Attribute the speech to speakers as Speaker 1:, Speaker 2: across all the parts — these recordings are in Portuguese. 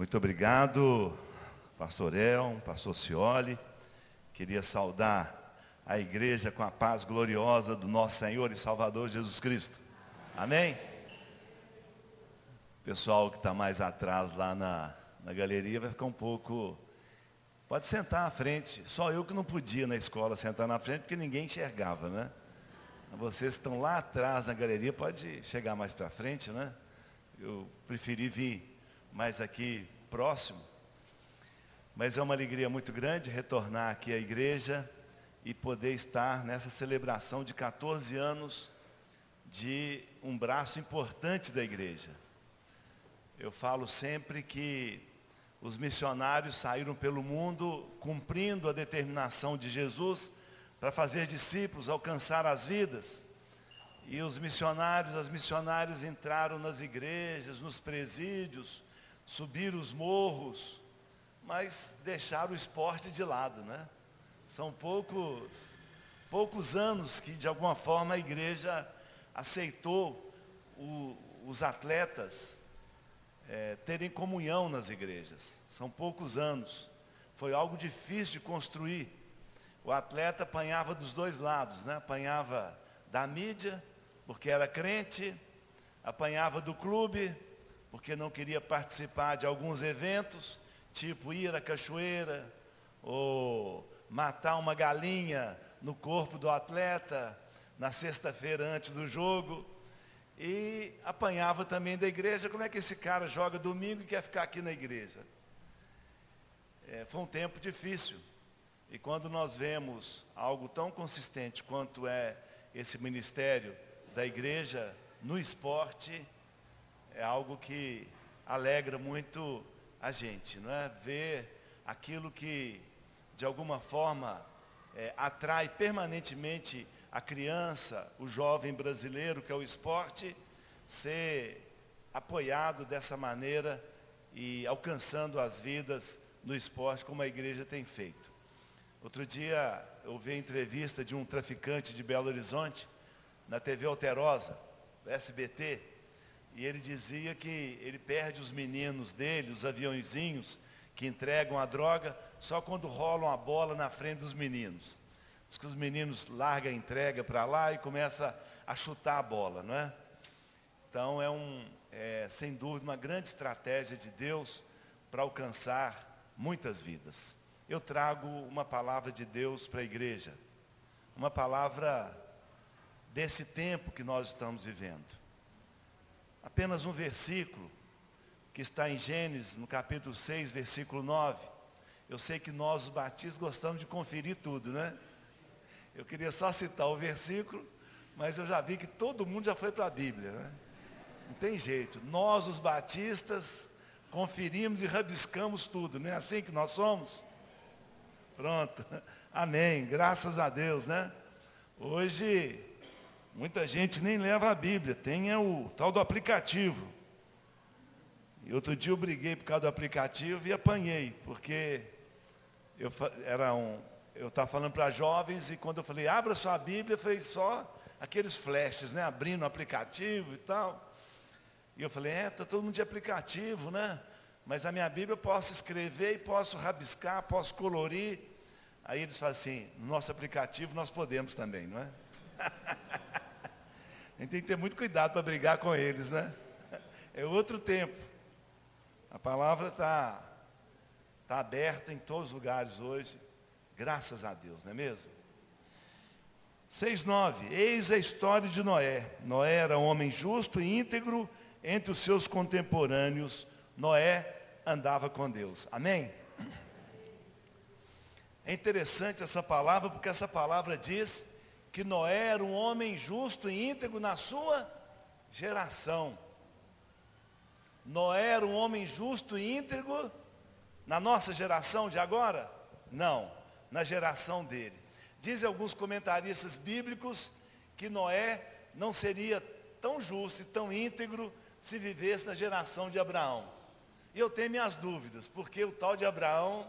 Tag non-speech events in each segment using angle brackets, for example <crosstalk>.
Speaker 1: Muito obrigado, pastor El, pastor Cioli. Queria saudar a igreja com a paz gloriosa do nosso Senhor e Salvador Jesus Cristo. Amém? Pessoal que está mais atrás lá na, na galeria vai ficar um pouco. Pode sentar à frente. Só eu que não podia na escola sentar na frente porque ninguém enxergava, né? Vocês que estão lá atrás na galeria, pode chegar mais para frente, né? Eu preferi vir mais aqui próximo. Mas é uma alegria muito grande retornar aqui à igreja e poder estar nessa celebração de 14 anos de um braço importante da igreja. Eu falo sempre que os missionários saíram pelo mundo cumprindo a determinação de Jesus para fazer discípulos, alcançar as vidas. E os missionários, as missionárias entraram nas igrejas, nos presídios, subiram os morros, mas deixaram o esporte de lado, né? São poucos, poucos anos que de alguma forma a igreja aceitou o, os atletas é, terem comunhão nas igrejas. São poucos anos. Foi algo difícil de construir. O atleta apanhava dos dois lados, né? Apanhava da mídia porque era crente, apanhava do clube, porque não queria participar de alguns eventos, tipo ir à cachoeira, ou matar uma galinha no corpo do atleta na sexta-feira antes do jogo. E apanhava também da igreja, como é que esse cara joga domingo e quer ficar aqui na igreja? É, foi um tempo difícil. E quando nós vemos algo tão consistente quanto é esse ministério, da igreja no esporte é algo que alegra muito a gente, não é? Ver aquilo que de alguma forma é, atrai permanentemente a criança, o jovem brasileiro, que é o esporte, ser apoiado dessa maneira e alcançando as vidas no esporte, como a igreja tem feito. Outro dia eu vi a entrevista de um traficante de Belo Horizonte, na TV Alterosa, SBT, e ele dizia que ele perde os meninos dele, os aviãozinhos que entregam a droga, só quando rolam a bola na frente dos meninos. Diz que os meninos largam a entrega para lá e começa a chutar a bola, não é? Então é um, é, sem dúvida, uma grande estratégia de Deus para alcançar muitas vidas. Eu trago uma palavra de Deus para a igreja, uma palavra desse tempo que nós estamos vivendo. Apenas um versículo que está em Gênesis, no capítulo 6, versículo 9. Eu sei que nós, os batistas, gostamos de conferir tudo, né? Eu queria só citar o versículo, mas eu já vi que todo mundo já foi para a Bíblia, né? Não tem jeito. Nós, os batistas, conferimos e rabiscamos tudo, não é assim que nós somos? Pronto. <laughs> Amém. Graças a Deus, né? Hoje Muita gente nem leva a Bíblia, tem o tal do aplicativo. E outro dia eu briguei por causa do aplicativo e apanhei, porque eu era um, eu estava falando para jovens e quando eu falei, abra sua Bíblia, foi só aqueles flashes, né? Abrindo o aplicativo e tal. E eu falei, é, está todo mundo de aplicativo, né? Mas a minha Bíblia eu posso escrever e posso rabiscar, posso colorir. Aí eles falam assim, no nosso aplicativo nós podemos também, não é? <laughs> A gente tem que ter muito cuidado para brigar com eles, né? É outro tempo. A palavra está tá aberta em todos os lugares hoje. Graças a Deus, não é mesmo? 6,9. Eis a história de Noé. Noé era um homem justo e íntegro entre os seus contemporâneos. Noé andava com Deus. Amém? É interessante essa palavra, porque essa palavra diz que Noé era um homem justo e íntegro na sua geração. Noé era um homem justo e íntegro na nossa geração de agora? Não, na geração dele. Dizem alguns comentaristas bíblicos que Noé não seria tão justo e tão íntegro se vivesse na geração de Abraão. E eu tenho minhas dúvidas, porque o tal de Abraão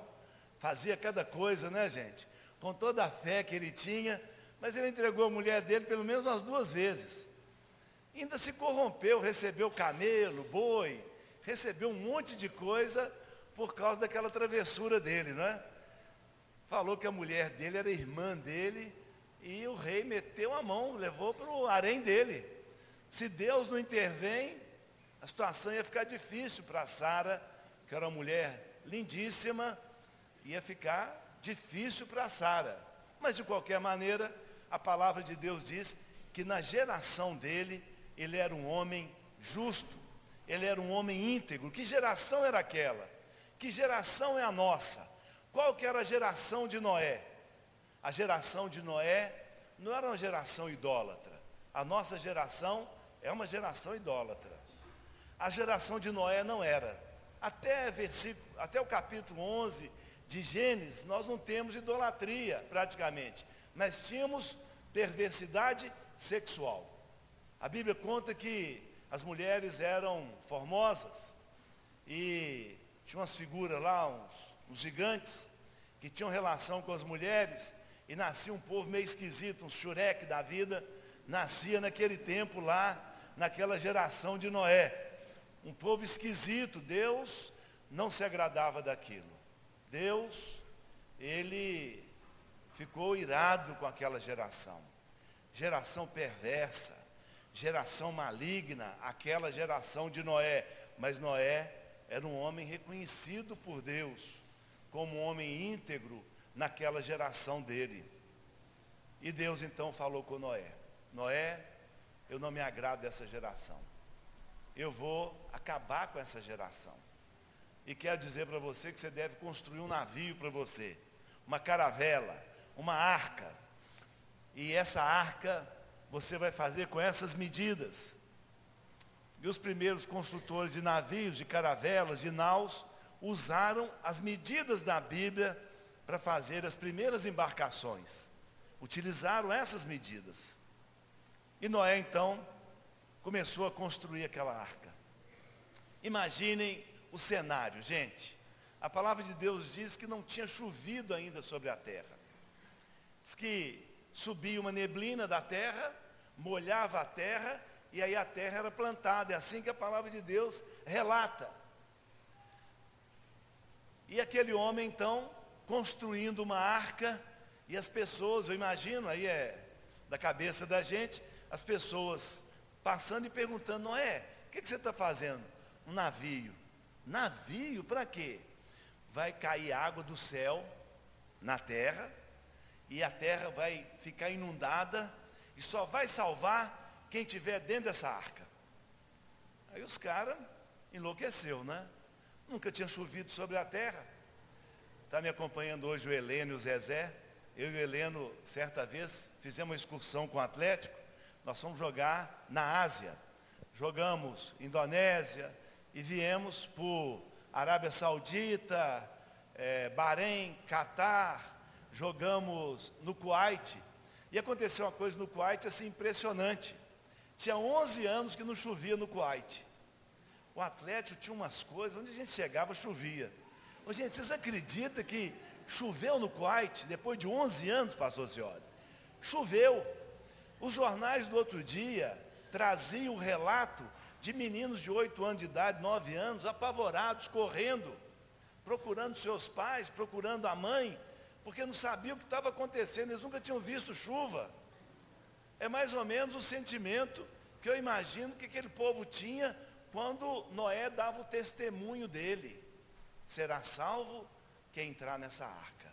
Speaker 1: fazia cada coisa, né, gente? Com toda a fé que ele tinha, mas ele entregou a mulher dele pelo menos umas duas vezes. Ainda se corrompeu, recebeu camelo, boi, recebeu um monte de coisa por causa daquela travessura dele, não é? Falou que a mulher dele era irmã dele e o rei meteu a mão, levou para o harém dele. Se Deus não intervém, a situação ia ficar difícil para Sara, que era uma mulher lindíssima, ia ficar difícil para Sara. Mas de qualquer maneira, a palavra de Deus diz que na geração dele, ele era um homem justo, ele era um homem íntegro. Que geração era aquela? Que geração é a nossa? Qual que era a geração de Noé? A geração de Noé não era uma geração idólatra. A nossa geração é uma geração idólatra. A geração de Noé não era. Até, versículo, até o capítulo 11 de Gênesis, nós não temos idolatria praticamente. Nós tínhamos perversidade sexual. A Bíblia conta que as mulheres eram formosas e tinha umas figuras lá, uns, uns gigantes, que tinham relação com as mulheres e nascia um povo meio esquisito, um xureque da vida, nascia naquele tempo lá, naquela geração de Noé. Um povo esquisito, Deus não se agradava daquilo. Deus, ele ficou irado com aquela geração. Geração perversa, geração maligna, aquela geração de Noé. Mas Noé era um homem reconhecido por Deus como um homem íntegro naquela geração dele. E Deus então falou com Noé: Noé, eu não me agrado dessa geração. Eu vou acabar com essa geração. E quero dizer para você que você deve construir um navio para você, uma caravela, uma arca. E essa arca você vai fazer com essas medidas. E os primeiros construtores de navios, de caravelas, de naus, usaram as medidas da Bíblia para fazer as primeiras embarcações. Utilizaram essas medidas. E Noé então começou a construir aquela arca. Imaginem o cenário, gente. A palavra de Deus diz que não tinha chovido ainda sobre a terra. Diz que subia uma neblina da terra, molhava a terra, e aí a terra era plantada. É assim que a palavra de Deus relata. E aquele homem, então, construindo uma arca, e as pessoas, eu imagino, aí é da cabeça da gente, as pessoas passando e perguntando, Noé, o que, que você está fazendo? Um navio. Navio para quê? Vai cair água do céu na terra, e a terra vai ficar inundada, e só vai salvar quem estiver dentro dessa arca. Aí os caras enlouqueceu, né? Nunca tinha chovido sobre a terra. Está me acompanhando hoje o Heleno e o Zezé. Eu e o Heleno, certa vez, fizemos uma excursão com o Atlético. Nós fomos jogar na Ásia. Jogamos Indonésia e viemos por Arábia Saudita, é, Bahrein, Catar. Jogamos no Kuwait. E aconteceu uma coisa no Kuwait assim impressionante. Tinha 11 anos que não chovia no Kuwait. O Atlético tinha umas coisas, onde a gente chegava chovia. Ô, gente, vocês acreditam que choveu no Kuwait depois de 11 anos, pastor senhora? Choveu. Os jornais do outro dia traziam o relato de meninos de 8 anos de idade, 9 anos, apavorados, correndo, procurando seus pais, procurando a mãe, porque não sabiam o que estava acontecendo, eles nunca tinham visto chuva. É mais ou menos o sentimento que eu imagino que aquele povo tinha quando Noé dava o testemunho dele. Será salvo quem entrar nessa arca.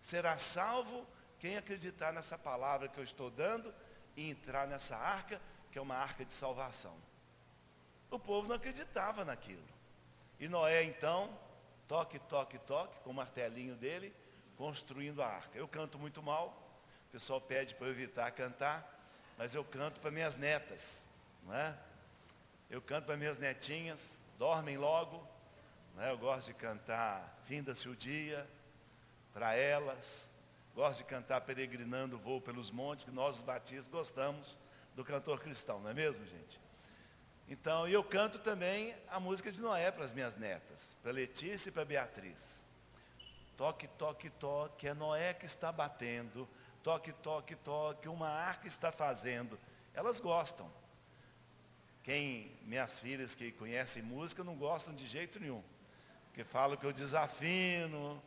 Speaker 1: Será salvo quem acreditar nessa palavra que eu estou dando e entrar nessa arca, que é uma arca de salvação. O povo não acreditava naquilo. E Noé, então, toque, toque, toque, com o martelinho dele, construindo a arca. Eu canto muito mal, o pessoal pede para eu evitar cantar, mas eu canto para minhas netas, não é? Eu canto para minhas netinhas, dormem logo, né? Eu gosto de cantar Finda-se o Dia para elas. Gosto de cantar Peregrinando Voo pelos Montes, que nós os batistas gostamos do cantor cristão, não é mesmo, gente? Então, eu canto também a música de Noé para as minhas netas, para Letícia e para Beatriz. Toque, toque, toque, é Noé que está batendo. Toque, toque, toque, uma arca está fazendo. Elas gostam. Quem, minhas filhas que conhecem música não gostam de jeito nenhum. Porque falam que eu desafino,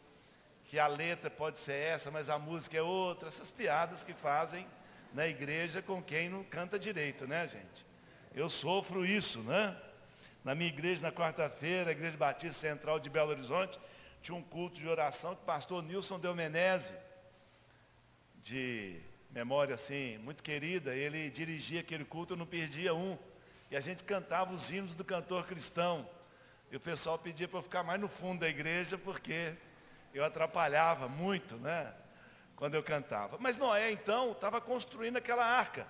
Speaker 1: que a letra pode ser essa, mas a música é outra. Essas piadas que fazem na igreja com quem não canta direito, né, gente? Eu sofro isso, né? Na minha igreja, na quarta-feira, a Igreja Batista Central de Belo Horizonte, tinha um culto de oração que o pastor Nilson Del Menezes, de memória assim, muito querida, ele dirigia aquele culto, eu não perdia um. E a gente cantava os hinos do cantor cristão. E o pessoal pedia para eu ficar mais no fundo da igreja, porque eu atrapalhava muito, né? Quando eu cantava. Mas Noé, então, estava construindo aquela arca.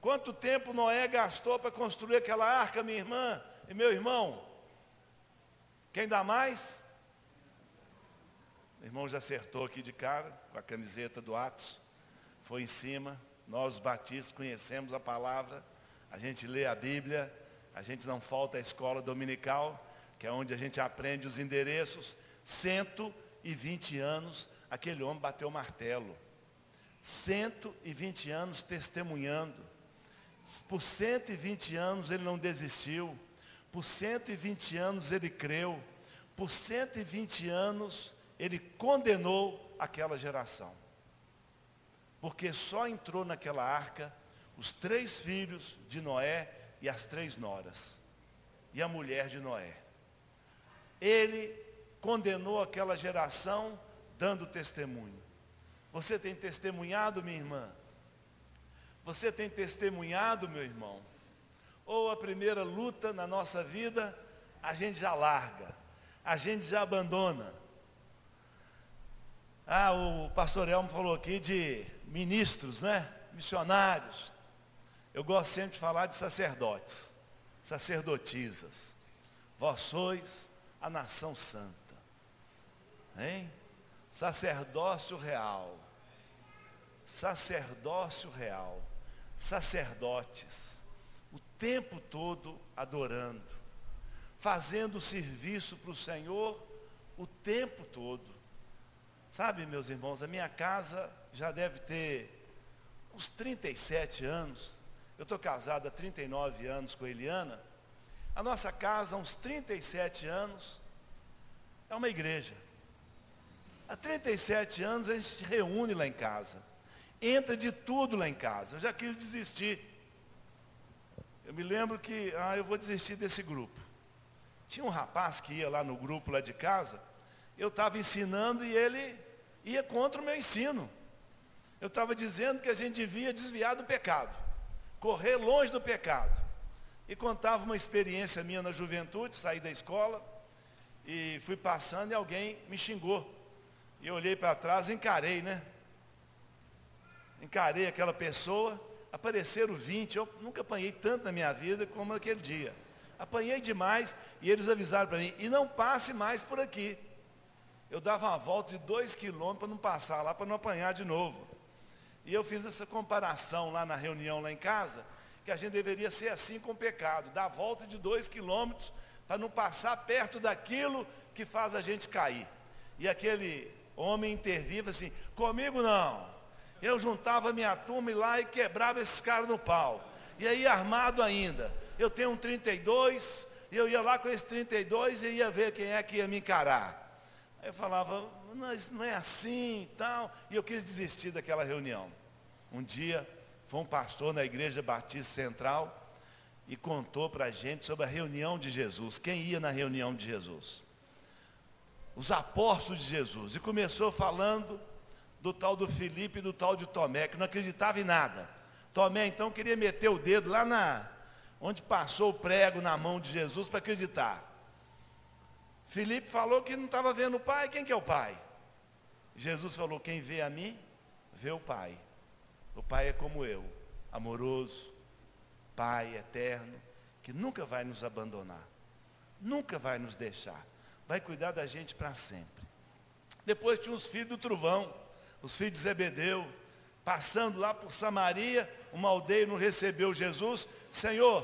Speaker 1: Quanto tempo Noé gastou para construir aquela arca, minha irmã e meu irmão? Quem dá mais? O irmão já acertou aqui de cara, com a camiseta do Atos. Foi em cima. Nós, os batistas, conhecemos a palavra a gente lê a Bíblia, a gente não falta a escola dominical, que é onde a gente aprende os endereços. 120 anos, aquele homem bateu o martelo. 120 anos testemunhando. Por 120 anos ele não desistiu. Por 120 anos ele creu. Por 120 anos ele condenou aquela geração. Porque só entrou naquela arca os três filhos de Noé e as três noras, e a mulher de Noé. Ele condenou aquela geração dando testemunho. Você tem testemunhado, minha irmã? Você tem testemunhado, meu irmão? Ou a primeira luta na nossa vida, a gente já larga, a gente já abandona. Ah, o pastor Elmo falou aqui de ministros, né? Missionários. Eu gosto sempre de falar de sacerdotes, sacerdotisas. Vós sois a nação santa. Hein? Sacerdócio real. Sacerdócio real. Sacerdotes. O tempo todo adorando. Fazendo serviço para o Senhor o tempo todo. Sabe, meus irmãos, a minha casa já deve ter uns 37 anos. Eu estou casado há 39 anos com a Eliana. A nossa casa, há uns 37 anos, é uma igreja. Há 37 anos a gente se reúne lá em casa. Entra de tudo lá em casa. Eu já quis desistir. Eu me lembro que, ah, eu vou desistir desse grupo. Tinha um rapaz que ia lá no grupo lá de casa. Eu estava ensinando e ele ia contra o meu ensino. Eu estava dizendo que a gente devia desviar do pecado correr longe do pecado. E contava uma experiência minha na juventude, saí da escola e fui passando e alguém me xingou. E eu olhei para trás e encarei, né? Encarei aquela pessoa, apareceram 20, eu nunca apanhei tanto na minha vida como naquele dia. Apanhei demais e eles avisaram para mim, e não passe mais por aqui. Eu dava uma volta de dois quilômetros para não passar lá, para não apanhar de novo. E eu fiz essa comparação lá na reunião lá em casa, que a gente deveria ser assim com o pecado, dar volta de dois quilômetros para não passar perto daquilo que faz a gente cair. E aquele homem interviva assim, comigo não. Eu juntava minha turma e lá e quebrava esses caras no pau. E aí armado ainda. Eu tenho um 32, e eu ia lá com esse 32 e ia ver quem é que ia me encarar. Aí eu falava, não, isso não é assim e tal. E eu quis desistir daquela reunião. Um dia, foi um pastor na igreja Batista Central e contou para a gente sobre a reunião de Jesus. Quem ia na reunião de Jesus? Os apóstolos de Jesus. E começou falando do tal do Felipe e do tal de Tomé, que não acreditava em nada. Tomé então queria meter o dedo lá na onde passou o prego na mão de Jesus para acreditar. Felipe falou que não estava vendo o pai. Quem que é o pai? Jesus falou: Quem vê a mim, vê o Pai. O Pai é como eu, amoroso, Pai eterno, que nunca vai nos abandonar, nunca vai nos deixar, vai cuidar da gente para sempre. Depois tinha os filhos do trovão, os filhos de Zebedeu, passando lá por Samaria, uma aldeia não recebeu Jesus. Senhor,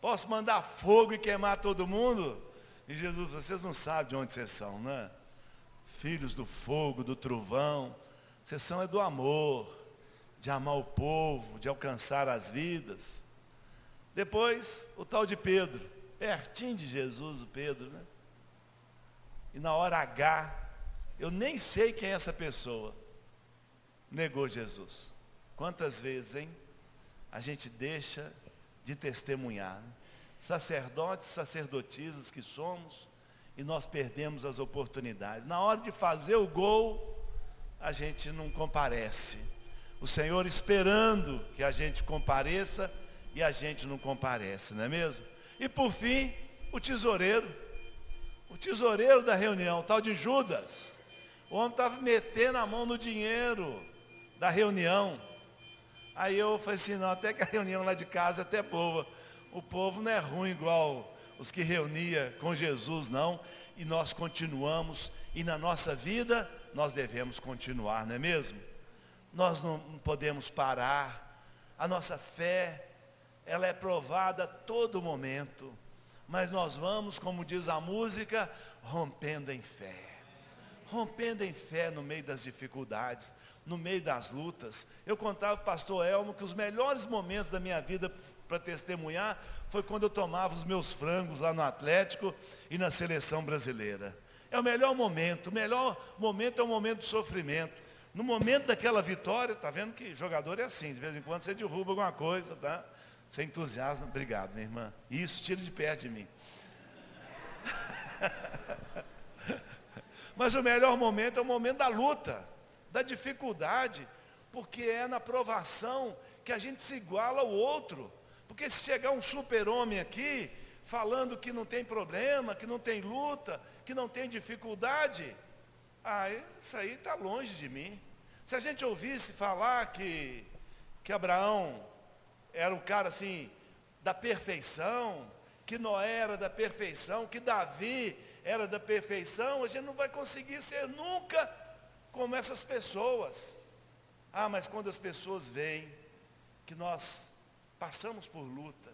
Speaker 1: posso mandar fogo e queimar todo mundo? E Jesus, vocês não sabem de onde vocês são, né? filhos do fogo, do trovão. Vocês são é do amor, de amar o povo, de alcançar as vidas. Depois, o tal de Pedro, pertinho de Jesus, o Pedro, né? E na hora H, eu nem sei quem é essa pessoa, negou Jesus. Quantas vezes, hein? A gente deixa de testemunhar. Né? Sacerdotes, sacerdotisas que somos, e nós perdemos as oportunidades. Na hora de fazer o gol, a gente não comparece. O Senhor esperando que a gente compareça e a gente não comparece, não é mesmo? E por fim, o tesoureiro. O tesoureiro da reunião, tal de Judas. O homem estava metendo a mão no dinheiro da reunião. Aí eu falei assim, não, até que a reunião lá de casa é até boa. O povo não é ruim igual os que reunia com Jesus, não. E nós continuamos. E na nossa vida, nós devemos continuar, não é mesmo? Nós não podemos parar. A nossa fé ela é provada a todo momento. Mas nós vamos, como diz a música, rompendo em fé. Rompendo em fé no meio das dificuldades, no meio das lutas. Eu contava para o pastor Elmo que os melhores momentos da minha vida para testemunhar foi quando eu tomava os meus frangos lá no Atlético e na seleção brasileira. É o melhor momento, o melhor momento é o momento do sofrimento. No momento daquela vitória, tá vendo que jogador é assim, de vez em quando você derruba alguma coisa, tá? Você entusiasma, obrigado, minha irmã. Isso, tira de perto de mim. <laughs> Mas o melhor momento é o momento da luta, da dificuldade, porque é na provação que a gente se iguala ao outro. Porque se chegar um super-homem aqui, falando que não tem problema, que não tem luta, que não tem dificuldade, ah, isso aí está longe de mim. Se a gente ouvisse falar que, que Abraão era um cara assim, da perfeição, que Noé era da perfeição, que Davi era da perfeição, a gente não vai conseguir ser nunca como essas pessoas. Ah, mas quando as pessoas veem que nós passamos por luta,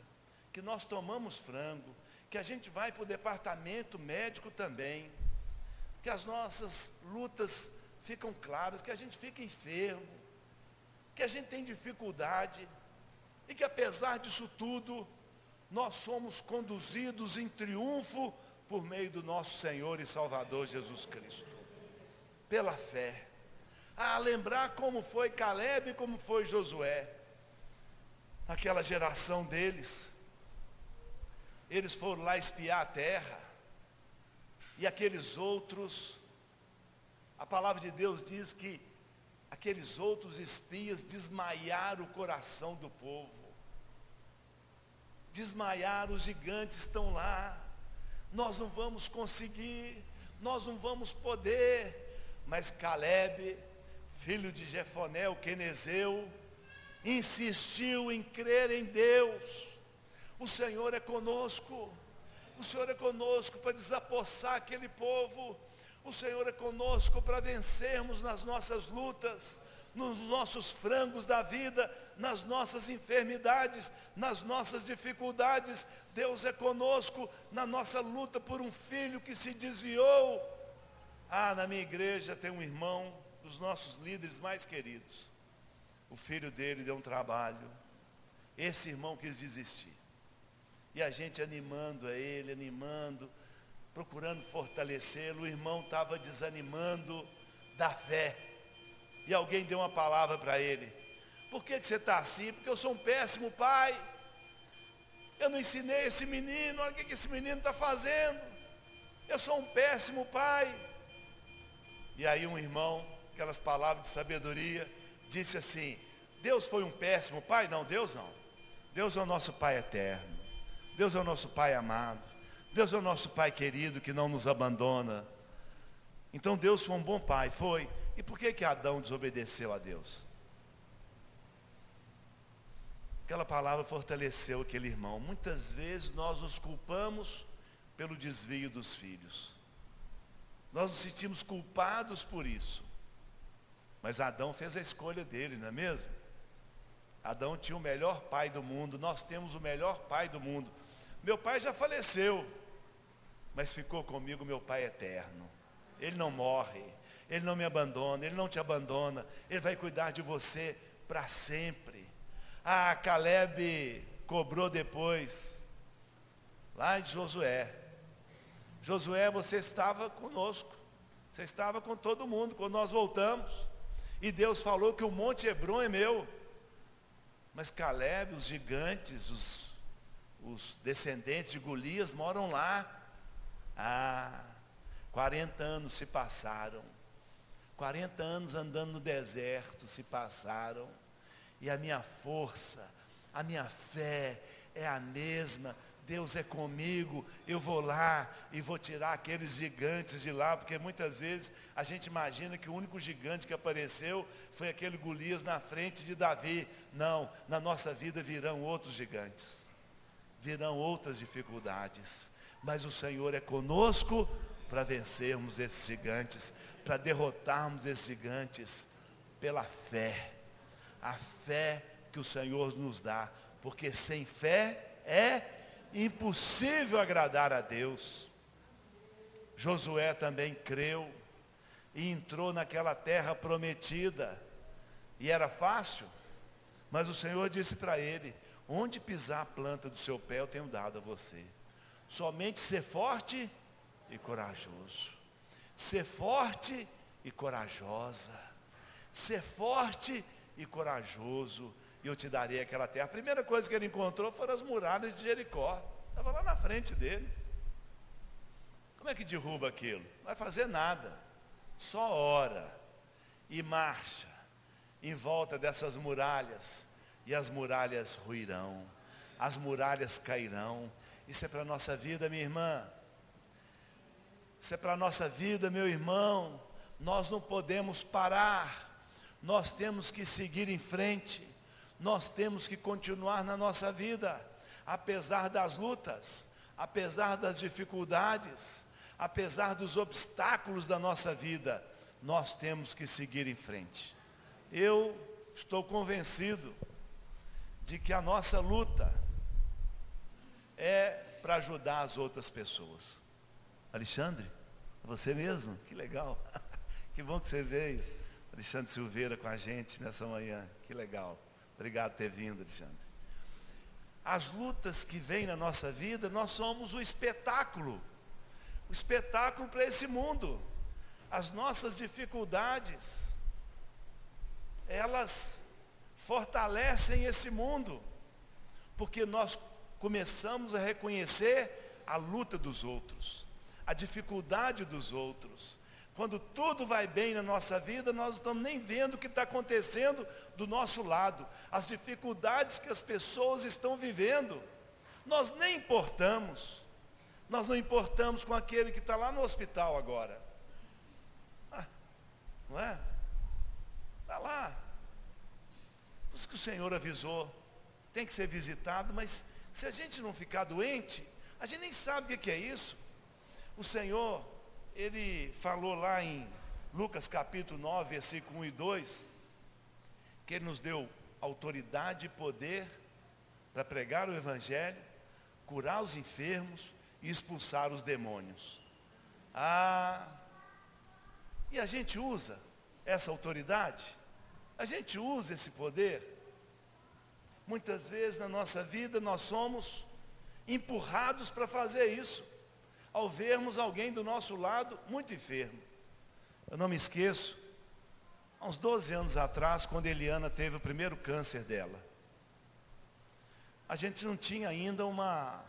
Speaker 1: que nós tomamos frango, que a gente vai para o departamento médico também, que as nossas lutas ficam claras, que a gente fica enfermo, que a gente tem dificuldade, e que apesar disso tudo, nós somos conduzidos em triunfo por meio do nosso Senhor e Salvador Jesus Cristo. Pela fé. A lembrar como foi Caleb e como foi Josué. Aquela geração deles. Eles foram lá espiar a terra. E aqueles outros, a palavra de Deus diz que aqueles outros espias desmaiaram o coração do povo desmaiar, os gigantes estão lá, nós não vamos conseguir, nós não vamos poder. Mas Caleb, filho de Jefoné, o quenezeu, insistiu em crer em Deus. O Senhor é conosco. O Senhor é conosco para desapossar aquele povo. O Senhor é conosco para vencermos nas nossas lutas nos nossos frangos da vida, nas nossas enfermidades, nas nossas dificuldades. Deus é conosco na nossa luta por um filho que se desviou. Ah, na minha igreja tem um irmão dos nossos líderes mais queridos. O filho dele deu um trabalho. Esse irmão quis desistir. E a gente animando a ele, animando, procurando fortalecê-lo. O irmão estava desanimando da fé e alguém deu uma palavra para ele. Por que, que você está assim? Porque eu sou um péssimo pai. Eu não ensinei esse menino, olha o que, que esse menino está fazendo. Eu sou um péssimo pai. E aí um irmão, aquelas palavras de sabedoria, disse assim, Deus foi um péssimo pai? Não, Deus não. Deus é o nosso Pai eterno. Deus é o nosso Pai amado. Deus é o nosso Pai querido que não nos abandona. Então Deus foi um bom pai, foi. E por que que Adão desobedeceu a Deus? Aquela palavra fortaleceu aquele irmão. Muitas vezes nós nos culpamos pelo desvio dos filhos. Nós nos sentimos culpados por isso. Mas Adão fez a escolha dele, não é mesmo? Adão tinha o melhor pai do mundo, nós temos o melhor pai do mundo. Meu pai já faleceu, mas ficou comigo meu pai eterno. Ele não morre. Ele não me abandona, Ele não te abandona, Ele vai cuidar de você para sempre. Ah, Caleb cobrou depois, lá de Josué. Josué, você estava conosco, você estava com todo mundo quando nós voltamos. E Deus falou que o Monte Hebron é meu. Mas Caleb, os gigantes, os, os descendentes de Golias moram lá. Ah, 40 anos se passaram. 40 anos andando no deserto se passaram. E a minha força, a minha fé é a mesma. Deus é comigo, eu vou lá e vou tirar aqueles gigantes de lá, porque muitas vezes a gente imagina que o único gigante que apareceu foi aquele Golias na frente de Davi. Não, na nossa vida virão outros gigantes, virão outras dificuldades, mas o Senhor é conosco para vencermos esses gigantes, para derrotarmos esses gigantes pela fé a fé que o Senhor nos dá, porque sem fé é impossível agradar a Deus. Josué também creu e entrou naquela terra prometida, e era fácil, mas o Senhor disse para ele: onde pisar a planta do seu pé, eu tenho dado a você. Somente ser forte e corajoso. Ser forte e corajosa. Ser forte e corajoso, e eu te darei aquela terra. A primeira coisa que ele encontrou foram as muralhas de Jericó. Estava lá na frente dele. Como é que derruba aquilo? Não vai fazer nada. Só ora e marcha em volta dessas muralhas. E as muralhas ruirão. As muralhas cairão. Isso é para a nossa vida, minha irmã. Isso é para a nossa vida, meu irmão. Nós não podemos parar nós temos que seguir em frente, nós temos que continuar na nossa vida, apesar das lutas, apesar das dificuldades, apesar dos obstáculos da nossa vida, nós temos que seguir em frente. Eu estou convencido de que a nossa luta é para ajudar as outras pessoas. Alexandre, você mesmo? Que legal. <laughs> que bom que você veio. Alexandre Silveira com a gente nessa manhã. Que legal. Obrigado por ter vindo, Alexandre. As lutas que vêm na nossa vida, nós somos o espetáculo. O espetáculo para esse mundo. As nossas dificuldades, elas fortalecem esse mundo. Porque nós começamos a reconhecer a luta dos outros, a dificuldade dos outros, quando tudo vai bem na nossa vida, nós não estamos nem vendo o que está acontecendo do nosso lado, as dificuldades que as pessoas estão vivendo. Nós nem importamos. Nós não importamos com aquele que está lá no hospital agora. Ah, não é? Está lá. Por isso que o Senhor avisou. Tem que ser visitado, mas se a gente não ficar doente, a gente nem sabe o que é isso. O Senhor ele falou lá em Lucas capítulo 9, versículo 1 e 2, que ele nos deu autoridade e poder para pregar o Evangelho, curar os enfermos e expulsar os demônios. Ah, e a gente usa essa autoridade, a gente usa esse poder. Muitas vezes na nossa vida nós somos empurrados para fazer isso ao vermos alguém do nosso lado muito enfermo. Eu não me esqueço, há uns 12 anos atrás, quando Eliana teve o primeiro câncer dela. A gente não tinha ainda uma,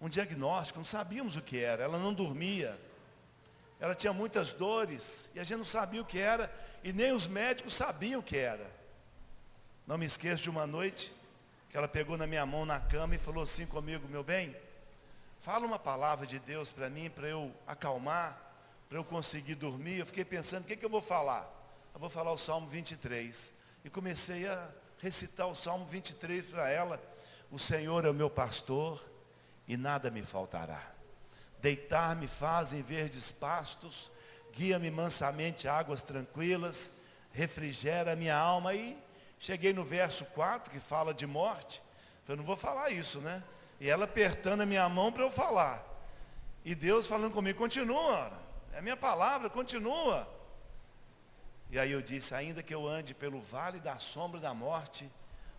Speaker 1: um diagnóstico, não sabíamos o que era, ela não dormia, ela tinha muitas dores, e a gente não sabia o que era, e nem os médicos sabiam o que era. Não me esqueço de uma noite, que ela pegou na minha mão na cama e falou assim comigo, meu bem, Fala uma palavra de Deus para mim, para eu acalmar, para eu conseguir dormir. Eu fiquei pensando, o que, que eu vou falar? Eu vou falar o Salmo 23. E comecei a recitar o Salmo 23 para ela. O Senhor é o meu pastor e nada me faltará. Deitar-me faz em verdes pastos, guia-me mansamente águas tranquilas, refrigera minha alma. E cheguei no verso 4, que fala de morte. Eu não vou falar isso, né? E ela apertando a minha mão para eu falar. E Deus falando comigo, continua, é a minha palavra, continua. E aí eu disse, ainda que eu ande pelo vale da sombra da morte,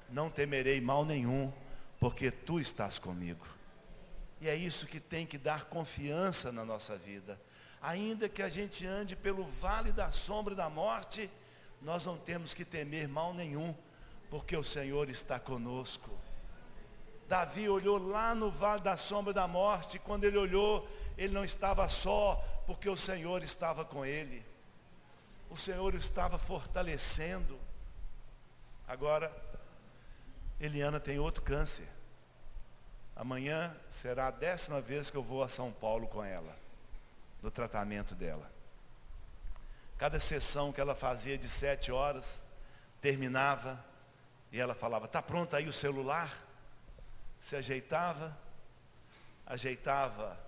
Speaker 1: não temerei mal nenhum, porque tu estás comigo. E é isso que tem que dar confiança na nossa vida. Ainda que a gente ande pelo vale da sombra da morte, nós não temos que temer mal nenhum, porque o Senhor está conosco. Davi olhou lá no vale da sombra da morte, quando ele olhou, ele não estava só, porque o Senhor estava com ele. O Senhor estava fortalecendo. Agora, Eliana tem outro câncer. Amanhã será a décima vez que eu vou a São Paulo com ela, do tratamento dela. Cada sessão que ela fazia de sete horas, terminava, e ela falava, está pronto aí o celular? Se ajeitava, ajeitava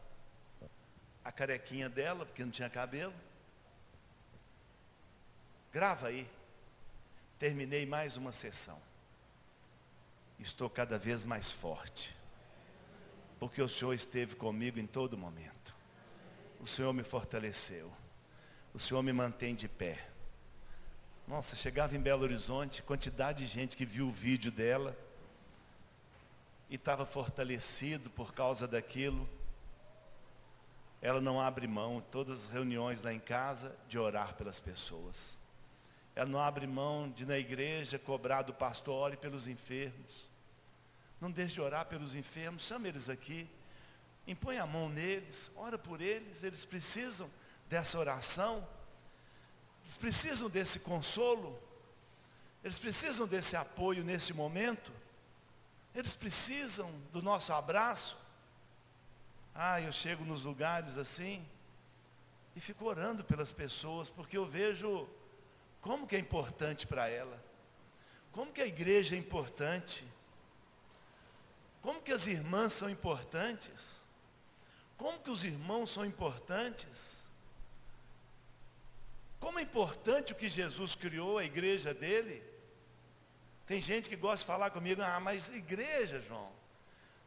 Speaker 1: a carequinha dela, porque não tinha cabelo. Grava aí. Terminei mais uma sessão. Estou cada vez mais forte. Porque o Senhor esteve comigo em todo momento. O Senhor me fortaleceu. O Senhor me mantém de pé. Nossa, chegava em Belo Horizonte, quantidade de gente que viu o vídeo dela e estava fortalecido por causa daquilo. Ela não abre mão, todas as reuniões lá em casa, de orar pelas pessoas. Ela não abre mão de na igreja cobrar do pastor, ore pelos enfermos. Não deixe de orar pelos enfermos, chama eles aqui. Impõe a mão neles, ora por eles, eles precisam dessa oração. Eles precisam desse consolo. Eles precisam desse apoio nesse momento. Eles precisam do nosso abraço. Ah, eu chego nos lugares assim e fico orando pelas pessoas, porque eu vejo como que é importante para ela. Como que a igreja é importante. Como que as irmãs são importantes. Como que os irmãos são importantes. Como é importante o que Jesus criou, a igreja dele. Tem gente que gosta de falar comigo, ah, mas igreja, João,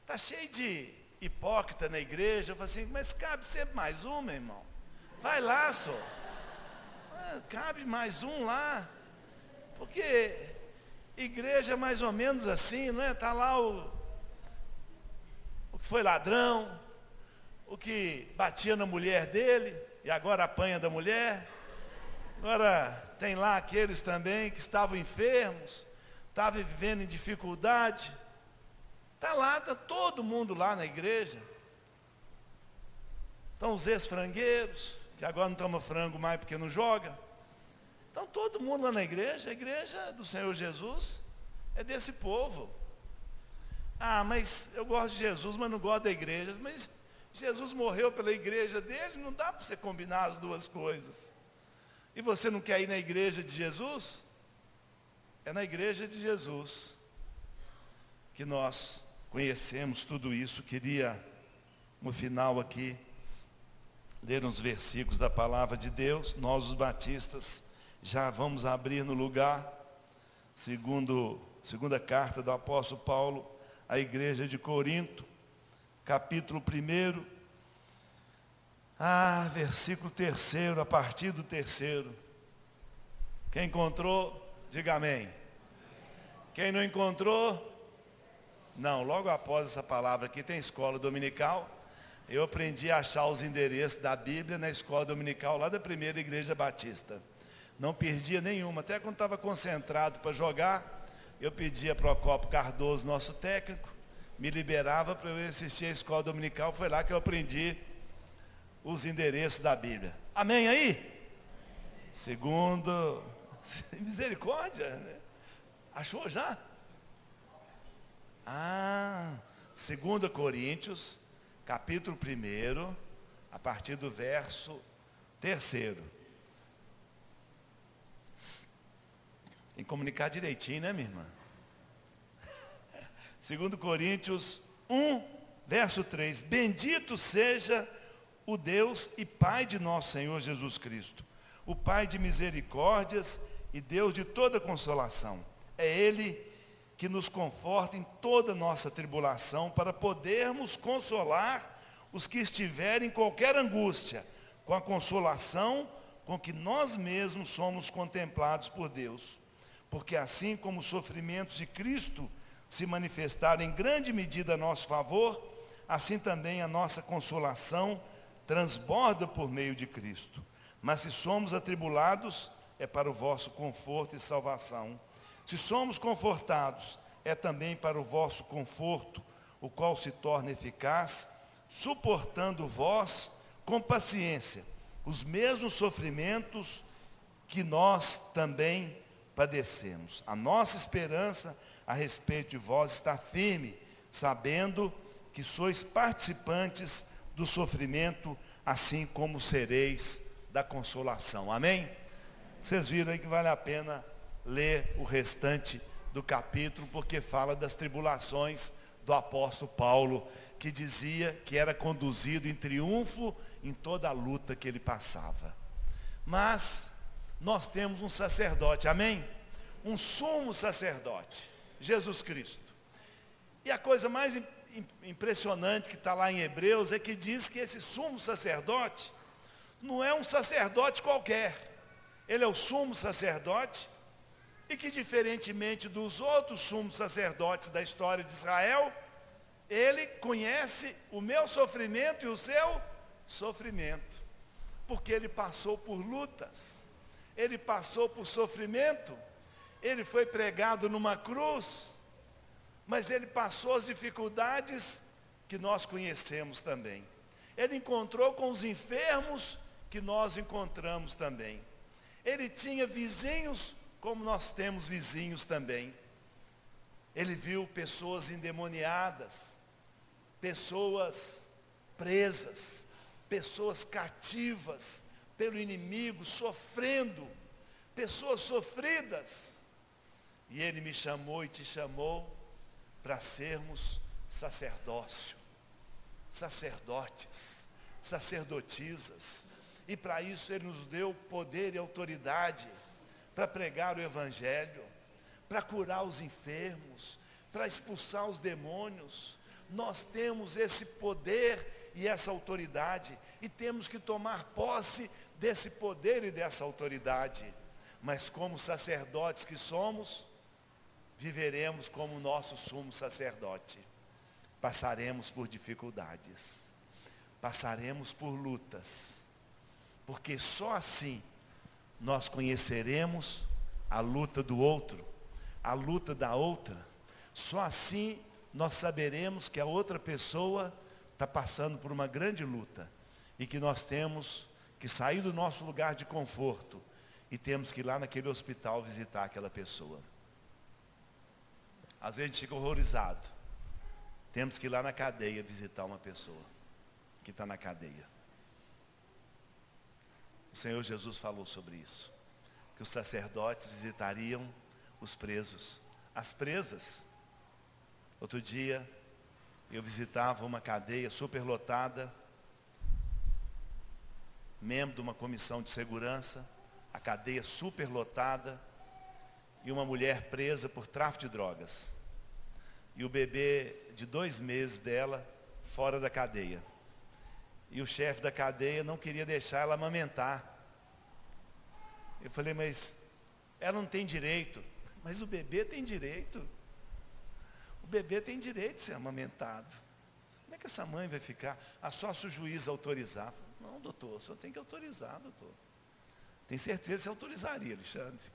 Speaker 1: está cheio de hipócrita na igreja. Eu falo assim, mas cabe sempre mais um, meu irmão. Vai lá, só. Ah, cabe mais um lá. Porque igreja é mais ou menos assim, não é? Está lá o, o que foi ladrão, o que batia na mulher dele e agora apanha da mulher. Agora tem lá aqueles também que estavam enfermos, estava vivendo em dificuldade. Está lá, está todo mundo lá na igreja. Estão os ex-frangueiros, que agora não toma frango mais porque não joga. Estão todo mundo lá na igreja, a igreja do Senhor Jesus é desse povo. Ah, mas eu gosto de Jesus, mas não gosto da igreja. Mas Jesus morreu pela igreja dele, não dá para você combinar as duas coisas. E você não quer ir na igreja de Jesus? É na igreja de Jesus que nós conhecemos tudo isso. Queria, no final aqui, ler uns versículos da palavra de Deus. Nós, os batistas, já vamos abrir no lugar, segundo segunda carta do apóstolo Paulo à igreja de Corinto, capítulo 1. Ah, versículo terceiro, a partir do terceiro. Quem encontrou, Diga amém. Quem não encontrou? Não, logo após essa palavra aqui tem escola dominical. Eu aprendi a achar os endereços da Bíblia na escola dominical lá da primeira igreja batista. Não perdia nenhuma, até quando estava concentrado para jogar, eu pedia para o Copo Cardoso, nosso técnico, me liberava para eu assistir a escola dominical, foi lá que eu aprendi os endereços da Bíblia. Amém aí? Segundo <laughs> Misericórdia, né? Achou já? Ah, 2 Coríntios, capítulo 1, a partir do verso 3. Tem que comunicar direitinho, né, minha irmã? <laughs> 2 Coríntios 1, verso 3. Bendito seja o Deus e Pai de nosso Senhor Jesus Cristo, o Pai de misericórdias e Deus de toda consolação. É Ele que nos conforta em toda nossa tribulação, para podermos consolar os que estiverem em qualquer angústia, com a consolação com que nós mesmos somos contemplados por Deus. Porque assim como os sofrimentos de Cristo se manifestaram em grande medida a nosso favor, assim também a nossa consolação transborda por meio de Cristo. Mas se somos atribulados, é para o vosso conforto e salvação. Se somos confortados, é também para o vosso conforto, o qual se torna eficaz, suportando vós com paciência os mesmos sofrimentos que nós também padecemos. A nossa esperança a respeito de vós está firme, sabendo que sois participantes do sofrimento, assim como sereis da consolação. Amém? Vocês viram aí que vale a pena ler o restante do capítulo, porque fala das tribulações do apóstolo Paulo, que dizia que era conduzido em triunfo em toda a luta que ele passava. Mas nós temos um sacerdote, amém? Um sumo sacerdote, Jesus Cristo. E a coisa mais impressionante que está lá em Hebreus é que diz que esse sumo sacerdote não é um sacerdote qualquer. Ele é o sumo sacerdote e que, diferentemente dos outros sumos sacerdotes da história de Israel, ele conhece o meu sofrimento e o seu sofrimento, porque ele passou por lutas, ele passou por sofrimento, ele foi pregado numa cruz, mas ele passou as dificuldades que nós conhecemos também. Ele encontrou com os enfermos que nós encontramos também. Ele tinha vizinhos como nós temos vizinhos também. Ele viu pessoas endemoniadas, pessoas presas, pessoas cativas pelo inimigo, sofrendo, pessoas sofridas. E ele me chamou e te chamou para sermos sacerdócio, sacerdotes, sacerdotisas. E para isso ele nos deu poder e autoridade para pregar o evangelho, para curar os enfermos, para expulsar os demônios. Nós temos esse poder e essa autoridade e temos que tomar posse desse poder e dessa autoridade. Mas como sacerdotes que somos, viveremos como nosso sumo sacerdote. Passaremos por dificuldades, passaremos por lutas, porque só assim nós conheceremos a luta do outro, a luta da outra. Só assim nós saberemos que a outra pessoa está passando por uma grande luta e que nós temos que sair do nosso lugar de conforto e temos que ir lá naquele hospital visitar aquela pessoa. Às vezes a gente fica horrorizado. Temos que ir lá na cadeia visitar uma pessoa que está na cadeia. O Senhor Jesus falou sobre isso. Que os sacerdotes visitariam os presos, as presas. Outro dia, eu visitava uma cadeia superlotada, membro de uma comissão de segurança, a cadeia superlotada, e uma mulher presa por tráfico de drogas e o bebê de dois meses dela fora da cadeia. E o chefe da cadeia não queria deixar ela amamentar. Eu falei, mas ela não tem direito. <laughs> Mas o bebê tem direito. O bebê tem direito de ser amamentado. Como é que essa mãe vai ficar? Ah, só se o juiz autorizar. Não, doutor, o senhor tem que autorizar, doutor. Tem certeza que você autorizaria, Alexandre.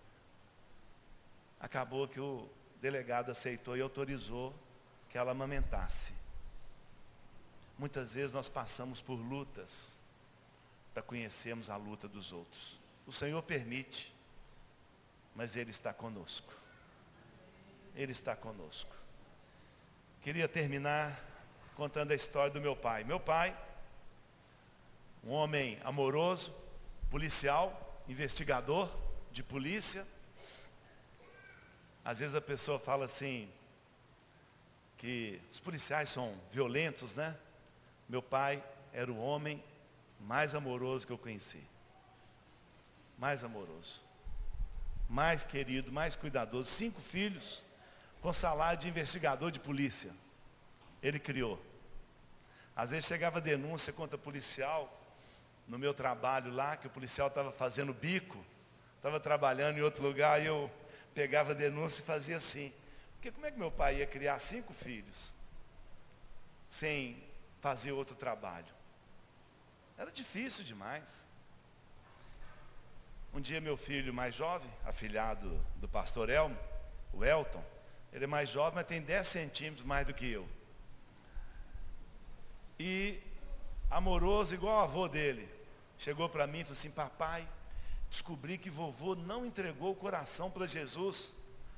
Speaker 1: Acabou que o delegado aceitou e autorizou que ela amamentasse. Muitas vezes nós passamos por lutas para conhecermos a luta dos outros. O Senhor permite, mas Ele está conosco. Ele está conosco. Queria terminar contando a história do meu pai. Meu pai, um homem amoroso, policial, investigador de polícia, às vezes a pessoa fala assim, que os policiais são violentos, né? Meu pai era o homem mais amoroso que eu conheci. Mais amoroso. Mais querido, mais cuidadoso. Cinco filhos com salário de investigador de polícia. Ele criou. Às vezes chegava denúncia contra policial no meu trabalho lá, que o policial estava fazendo bico, estava trabalhando em outro lugar e eu pegava denúncia e fazia assim. Porque como é que meu pai ia criar cinco filhos sem fazer outro trabalho? Era difícil demais. Um dia meu filho mais jovem, afilhado do pastor Elmo, o Elton, ele é mais jovem, mas tem 10 centímetros mais do que eu. E amoroso igual o avô dele. Chegou para mim e falou assim, papai, descobri que vovô não entregou o coração para Jesus.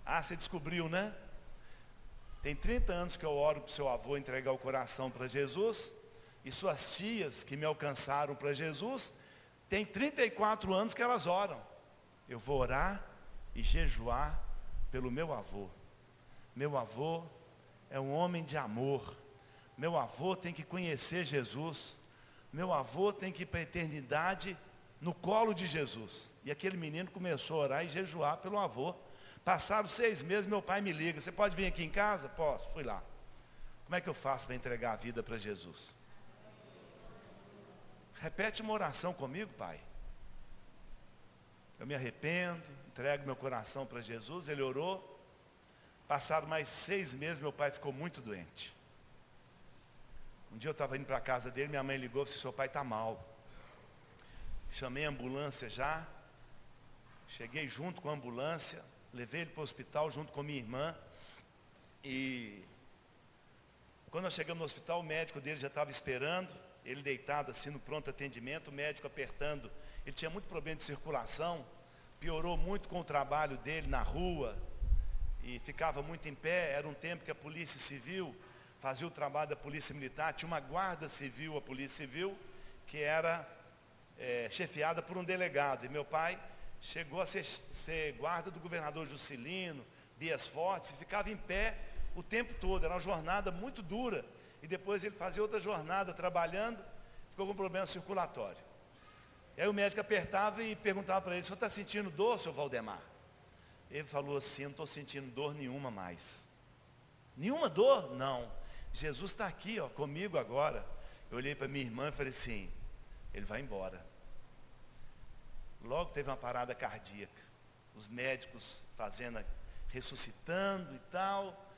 Speaker 1: Ah, você descobriu, né? Tem 30 anos que eu oro para o seu avô entregar o coração para Jesus. E suas tias que me alcançaram para Jesus, tem 34 anos que elas oram. Eu vou orar e jejuar pelo meu avô. Meu avô é um homem de amor. Meu avô tem que conhecer Jesus. Meu avô tem que ir para a eternidade no colo de Jesus. E aquele menino começou a orar e jejuar pelo avô. Passaram seis meses, meu pai me liga, você pode vir aqui em casa? Posso, fui lá. Como é que eu faço para entregar a vida para Jesus? Repete uma oração comigo, pai. Eu me arrependo, entrego meu coração para Jesus, ele orou. Passaram mais seis meses, meu pai ficou muito doente. Um dia eu estava indo para a casa dele, minha mãe ligou disse, seu pai está mal. Chamei a ambulância já, cheguei junto com a ambulância, levei ele para o hospital junto com minha irmã. E quando nós chegamos no hospital, o médico dele já estava esperando, ele deitado assim no pronto atendimento, o médico apertando. Ele tinha muito problema de circulação, piorou muito com o trabalho dele na rua, e ficava muito em pé. Era um tempo que a polícia civil fazia o trabalho da polícia militar, tinha uma guarda civil, a polícia civil, que era é, chefiada por um delegado. E meu pai chegou a ser, ser guarda do governador Juscelino, Bias Fortes, e ficava em pé o tempo todo. Era uma jornada muito dura. E depois ele fazia outra jornada trabalhando, ficou com problema circulatório. E aí o médico apertava e perguntava para ele, o senhor está sentindo dor, seu Valdemar? Ele falou assim, não estou sentindo dor nenhuma mais. Nenhuma dor? Não. Jesus está aqui, ó, comigo agora. Eu olhei para minha irmã e falei assim, ele vai embora. Logo teve uma parada cardíaca. Os médicos fazendo, ressuscitando e tal.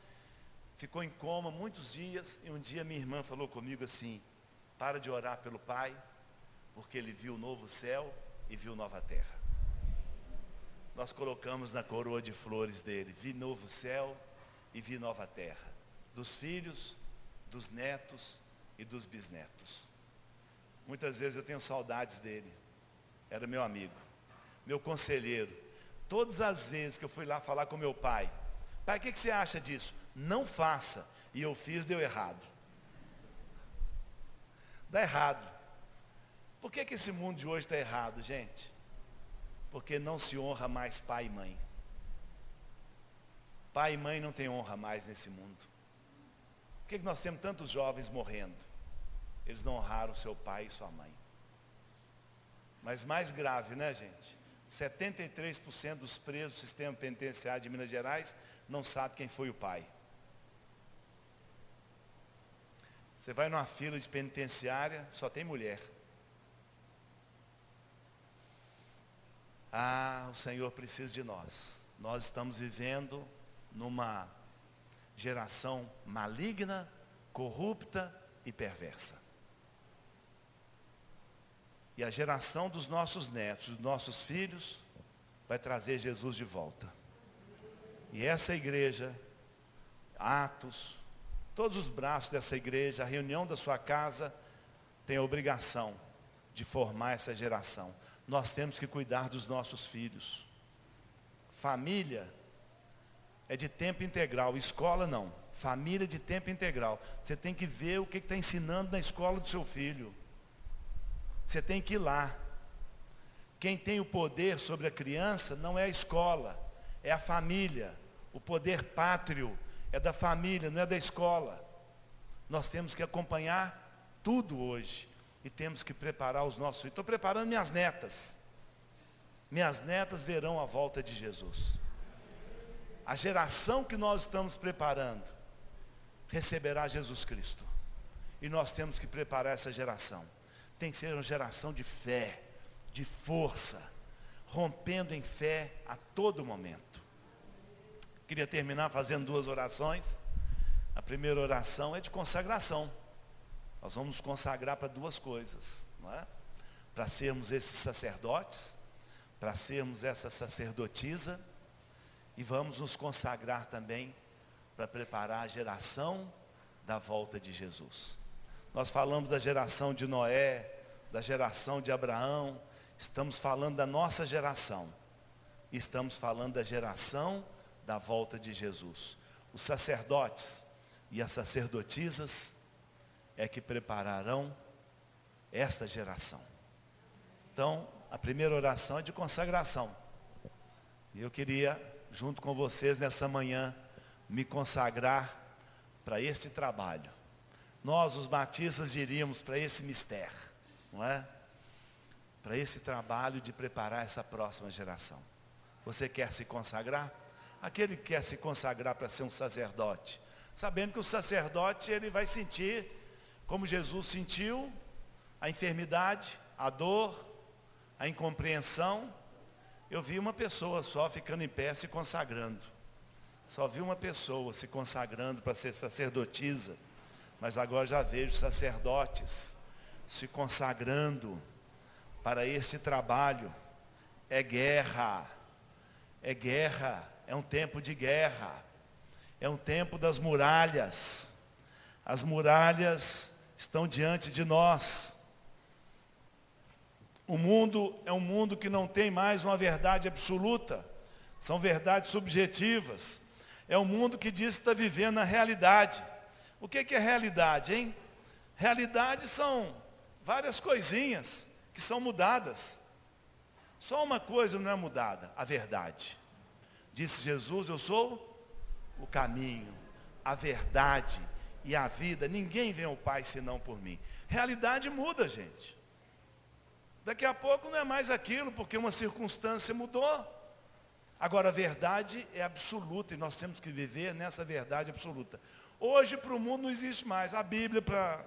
Speaker 1: Ficou em coma muitos dias. E um dia minha irmã falou comigo assim: para de orar pelo pai, porque ele viu o novo céu e viu nova terra. Nós colocamos na coroa de flores dele: vi novo céu e vi nova terra. Dos filhos, dos netos e dos bisnetos. Muitas vezes eu tenho saudades dele. Era meu amigo, meu conselheiro. Todas as vezes que eu fui lá falar com meu pai, pai, o que, que você acha disso? Não faça. E eu fiz, deu errado. Dá errado. Por que, que esse mundo de hoje está errado, gente? Porque não se honra mais pai e mãe. Pai e mãe não tem honra mais nesse mundo. Por que, que nós temos tantos jovens morrendo? Eles não honraram seu pai e sua mãe. Mas mais grave, né, gente? 73% dos presos do sistema penitenciário de Minas Gerais não sabe quem foi o pai. Você vai numa fila de penitenciária, só tem mulher. Ah, o Senhor precisa de nós. Nós estamos vivendo numa geração maligna, corrupta e perversa. E a geração dos nossos netos, dos nossos filhos, vai trazer Jesus de volta. E essa igreja, Atos, todos os braços dessa igreja, a reunião da sua casa, tem a obrigação de formar essa geração. Nós temos que cuidar dos nossos filhos. Família é de tempo integral, escola não. Família de tempo integral. Você tem que ver o que está ensinando na escola do seu filho. Você tem que ir lá. Quem tem o poder sobre a criança não é a escola, é a família. O poder pátrio é da família, não é da escola. Nós temos que acompanhar tudo hoje e temos que preparar os nossos filhos. Estou preparando minhas netas. Minhas netas verão a volta de Jesus. A geração que nós estamos preparando receberá Jesus Cristo. E nós temos que preparar essa geração tem que ser uma geração de fé, de força, rompendo em fé a todo momento. Queria terminar fazendo duas orações. A primeira oração é de consagração. Nós vamos nos consagrar para duas coisas, não é? Para sermos esses sacerdotes, para sermos essa sacerdotisa, e vamos nos consagrar também para preparar a geração da volta de Jesus. Nós falamos da geração de Noé, da geração de Abraão, estamos falando da nossa geração, estamos falando da geração da volta de Jesus. Os sacerdotes e as sacerdotisas é que prepararão esta geração. Então, a primeira oração é de consagração. E eu queria, junto com vocês nessa manhã, me consagrar para este trabalho. Nós, os batistas, diríamos para esse mistério, não é? Para esse trabalho de preparar essa próxima geração. Você quer se consagrar? Aquele que quer se consagrar para ser um sacerdote, sabendo que o sacerdote ele vai sentir como Jesus sentiu a enfermidade, a dor, a incompreensão. Eu vi uma pessoa só ficando em pé se consagrando. Só vi uma pessoa se consagrando para ser sacerdotisa. Mas agora já vejo sacerdotes se consagrando para este trabalho. É guerra. É guerra. É um tempo de guerra. É um tempo das muralhas. As muralhas estão diante de nós. O mundo é um mundo que não tem mais uma verdade absoluta, são verdades subjetivas. É um mundo que diz que está vivendo a realidade. O que é realidade, hein? Realidade são várias coisinhas que são mudadas. Só uma coisa não é mudada, a verdade. Disse Jesus, eu sou o caminho, a verdade e a vida, ninguém vem ao Pai senão por mim. Realidade muda, gente. Daqui a pouco não é mais aquilo, porque uma circunstância mudou. Agora, a verdade é absoluta e nós temos que viver nessa verdade absoluta. Hoje, para o mundo, não existe mais. A Bíblia para.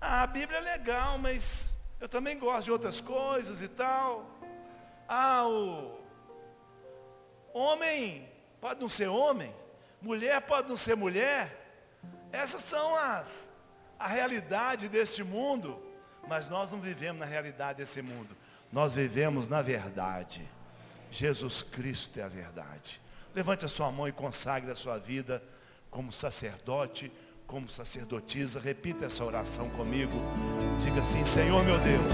Speaker 1: Ah, a Bíblia é legal, mas eu também gosto de outras coisas e tal. Ah, o homem pode não ser homem, mulher pode não ser mulher, essas são as a realidade deste mundo, mas nós não vivemos na realidade desse mundo. Nós vivemos na verdade. Jesus Cristo é a verdade. Levante a sua mão e consagre a sua vida como sacerdote, como sacerdotisa. Repita essa oração comigo. Diga assim: Senhor meu Deus.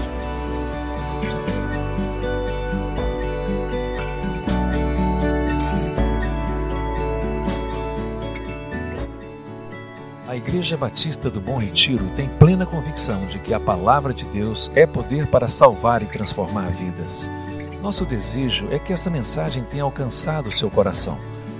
Speaker 2: A Igreja Batista do Bom Retiro tem plena convicção de que a palavra de Deus é poder para salvar e transformar vidas. Nosso desejo é que essa mensagem tenha alcançado seu coração.